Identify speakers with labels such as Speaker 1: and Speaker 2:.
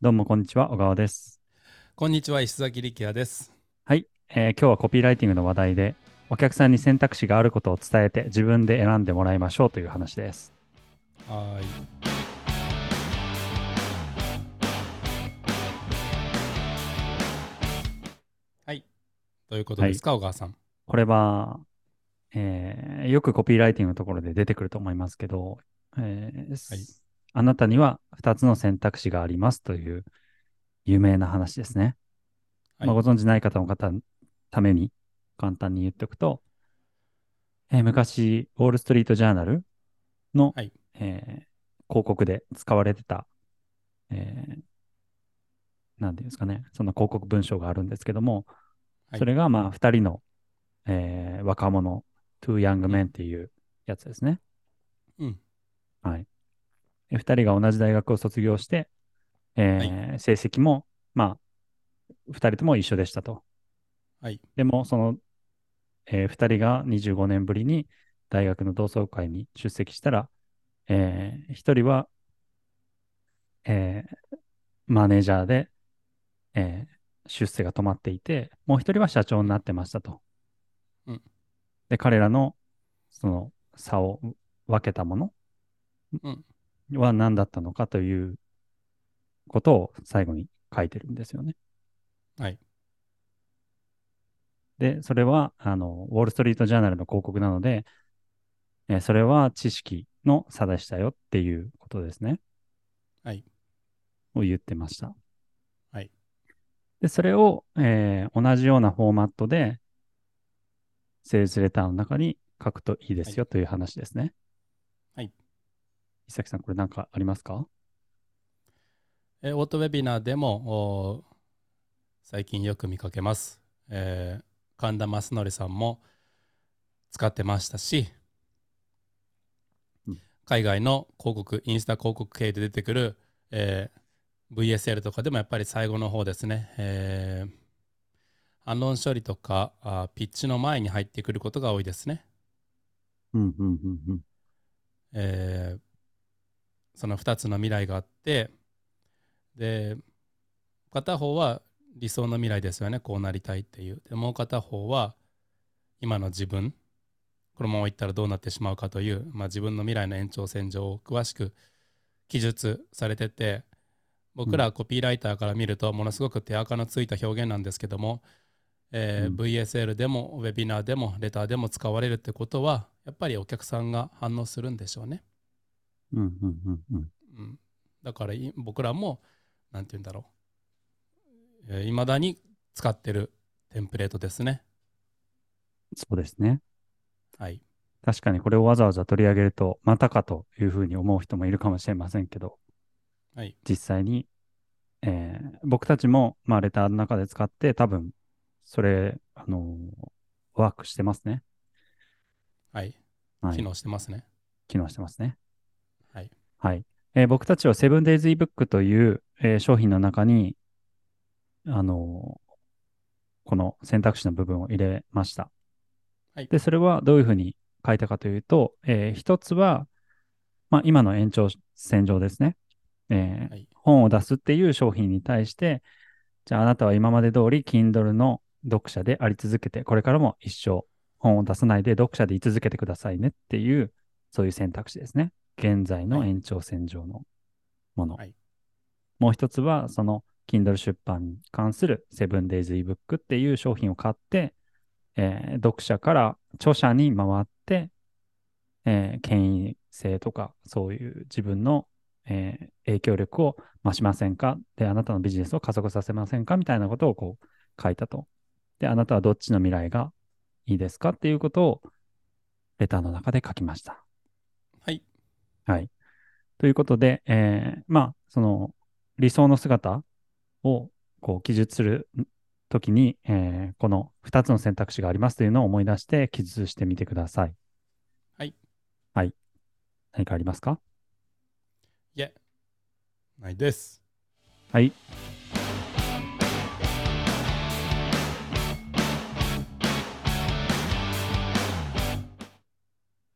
Speaker 1: どうもこんにちは、小川です。
Speaker 2: こんにちは、石崎力也です。
Speaker 1: はい、えー今日はコピーライティングの話題で、お客さんに選択肢があることを伝えて自分で選んでもらいましょうという話です。
Speaker 2: はーい。はい。どういうことですか、小川さん。
Speaker 1: これは、えーよくコピーライティングのところで出てくると思いますけど、えー
Speaker 2: はい
Speaker 1: あなたには2つの選択肢がありますという有名な話ですね。
Speaker 2: はい
Speaker 1: まあ、ご存知ない方の方のために簡単に言っておくと、えー昔、ウォール・ストリート・ジャーナルの、
Speaker 2: はい
Speaker 1: えー広告で使われてた、えーなんていうんですかね、その広告文章があるんですけども、
Speaker 2: はい
Speaker 1: それがまあ2人の、えー若者、two young men っていうやつですね。
Speaker 2: うん。
Speaker 1: はい。で2人が同じ大学を卒業して、えー成績も、まあ、2人とも一緒でしたと。
Speaker 2: はい。
Speaker 1: でも、その、え2人が25年ぶりに大学の同窓会に出席したら、え1人は、えーマネージャーで、えー出世が止まっていて、もう1人は社長になってましたと。
Speaker 2: うん
Speaker 1: で、彼らのその差を分けたもの
Speaker 2: うん
Speaker 1: は何だったのかということを最後に書いてるんですよね。
Speaker 2: はい。
Speaker 1: で、それは、あの、ウォール・ストリート・ジャーナルの広告なので、えーそれは知識の差でしたよっていうことですね。
Speaker 2: はい。
Speaker 1: を言ってました。
Speaker 2: はい。
Speaker 1: で、それを、えー同じようなフォーマットで、セールスレターの中に書くといいですよという話ですね。
Speaker 2: はい。
Speaker 1: 伊崎さん、これ何かありますか？
Speaker 2: えーオートウェビナーでも、最近よく見かけます。えー神田正則さんも使ってましたし、
Speaker 1: うん
Speaker 2: 海外の広告、インスタ広告系で出てくる、えー VSL とかでもやっぱり最後の方ですね、えー反論処理とかあピッチの前に入ってくることが多いですね。
Speaker 1: うん、うん、うん、うん。
Speaker 2: えーその2つの未来があってで片方は理想の未来ですよね。こうなりたいっていう。でもう片方は今の自分このままいったらどうなってしまうかという、まあ、自分の未来の延長線上を詳しく記述されてて僕らコピーライターから見るとものすごく手垢のついた表現なんですけども、えー
Speaker 1: うん。
Speaker 2: VSL でもウェビナーでもレターでも使われるってことはやっぱりお客さんが反応するんでしょうね。
Speaker 1: うん、うん、うん、うん。
Speaker 2: うん、だからい僕らも何て言うんだろういまだに使ってるテンプレートですね。
Speaker 1: そうですね。
Speaker 2: はい。
Speaker 1: 確かにこれをわざわざ取り上げると、またかというふうに思う人もいるかもしれませんけど、
Speaker 2: はい。
Speaker 1: 実際に、えー僕たちも、まあ、レターの中で使って、多分、それ、あのーワークしてますね。
Speaker 2: はい。
Speaker 1: はい。
Speaker 2: 機能してますね。
Speaker 1: 機能してますね。
Speaker 2: はい。
Speaker 1: はい。えー僕たちは 7days ebook という、えー商品の中に、あのーこの選択肢の部分を入れました。
Speaker 2: はい
Speaker 1: で、それはどういうふうに書いたかというと、えー一つは、まあ、今の延長線上ですね。えー
Speaker 2: はい
Speaker 1: 本を出すっていう商品に対して、じゃああなたは今まで通り Kindle の読者であり続けて、これからも一生本を出さないで読者で居続けてくださいねっていう、そういう選択肢ですね。現在の
Speaker 2: はい
Speaker 1: 延長線上のもの。
Speaker 2: はい
Speaker 1: もう一つは、その Kindle 出版に関する 7days ebook っていう商品を買って、えー読者から著者に回って、えー権威性とか、そういう自分の、えー影響力を増しませんか？で、あなたのビジネスを加速させませんか？みたいなことをこう書いたと。で、あなたはどっちの未来がいいですか？っていうことを、レターの中で書きました。
Speaker 2: はい。
Speaker 1: はい。ということで、えーまあ、その理想の姿をこう記述するときに、えーこの2つの選択肢がありますというのを思い出して記述してみてください。
Speaker 2: はい。
Speaker 1: はい。何かありますか？
Speaker 2: いえ。ないです。
Speaker 1: はい。